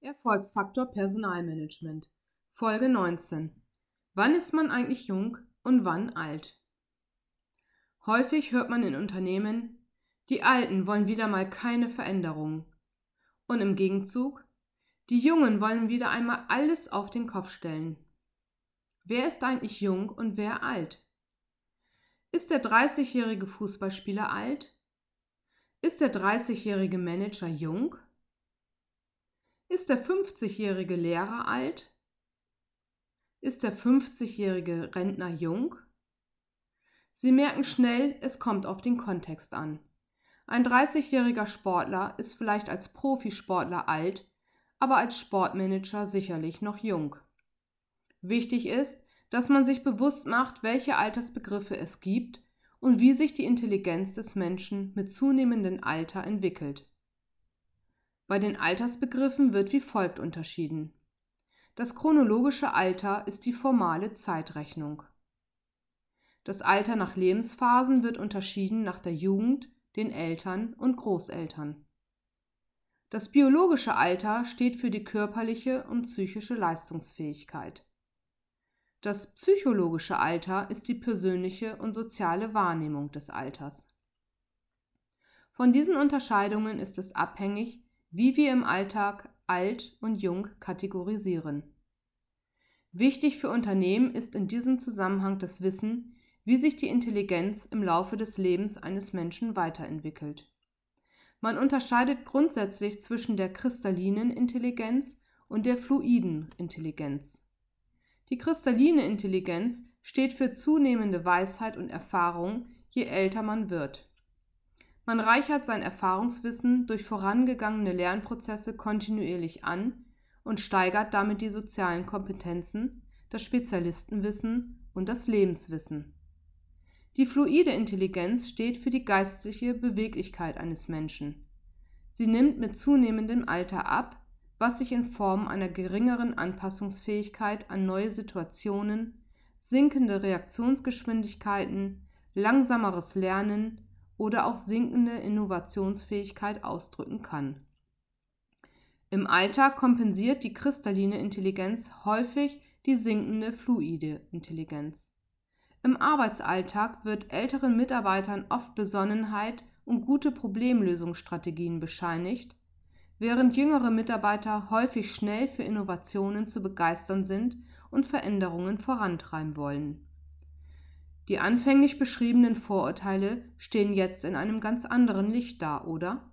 Erfolgsfaktor Personalmanagement Folge 19 Wann ist man eigentlich jung und wann alt? Häufig hört man in Unternehmen, die Alten wollen wieder mal keine Veränderung. Und im Gegenzug, die Jungen wollen wieder einmal alles auf den Kopf stellen. Wer ist eigentlich jung und wer alt? Ist der 30-jährige Fußballspieler alt? Ist der 30-jährige Manager jung? Ist der 50-jährige Lehrer alt? Ist der 50-jährige Rentner jung? Sie merken schnell, es kommt auf den Kontext an. Ein 30-jähriger Sportler ist vielleicht als Profisportler alt, aber als Sportmanager sicherlich noch jung. Wichtig ist, dass man sich bewusst macht, welche Altersbegriffe es gibt und wie sich die Intelligenz des Menschen mit zunehmendem Alter entwickelt. Bei den Altersbegriffen wird wie folgt unterschieden. Das chronologische Alter ist die formale Zeitrechnung. Das Alter nach Lebensphasen wird unterschieden nach der Jugend, den Eltern und Großeltern. Das biologische Alter steht für die körperliche und psychische Leistungsfähigkeit. Das psychologische Alter ist die persönliche und soziale Wahrnehmung des Alters. Von diesen Unterscheidungen ist es abhängig, wie wir im Alltag alt und jung kategorisieren. Wichtig für Unternehmen ist in diesem Zusammenhang das Wissen, wie sich die Intelligenz im Laufe des Lebens eines Menschen weiterentwickelt. Man unterscheidet grundsätzlich zwischen der kristallinen Intelligenz und der fluiden Intelligenz. Die kristalline Intelligenz steht für zunehmende Weisheit und Erfahrung, je älter man wird. Man reichert sein Erfahrungswissen durch vorangegangene Lernprozesse kontinuierlich an und steigert damit die sozialen Kompetenzen, das Spezialistenwissen und das Lebenswissen. Die fluide Intelligenz steht für die geistliche Beweglichkeit eines Menschen. Sie nimmt mit zunehmendem Alter ab was sich in Form einer geringeren Anpassungsfähigkeit an neue Situationen, sinkende Reaktionsgeschwindigkeiten, langsameres Lernen oder auch sinkende Innovationsfähigkeit ausdrücken kann. Im Alltag kompensiert die kristalline Intelligenz häufig die sinkende fluide Intelligenz. Im Arbeitsalltag wird älteren Mitarbeitern oft Besonnenheit und gute Problemlösungsstrategien bescheinigt, während jüngere Mitarbeiter häufig schnell für Innovationen zu begeistern sind und Veränderungen vorantreiben wollen. Die anfänglich beschriebenen Vorurteile stehen jetzt in einem ganz anderen Licht da, oder?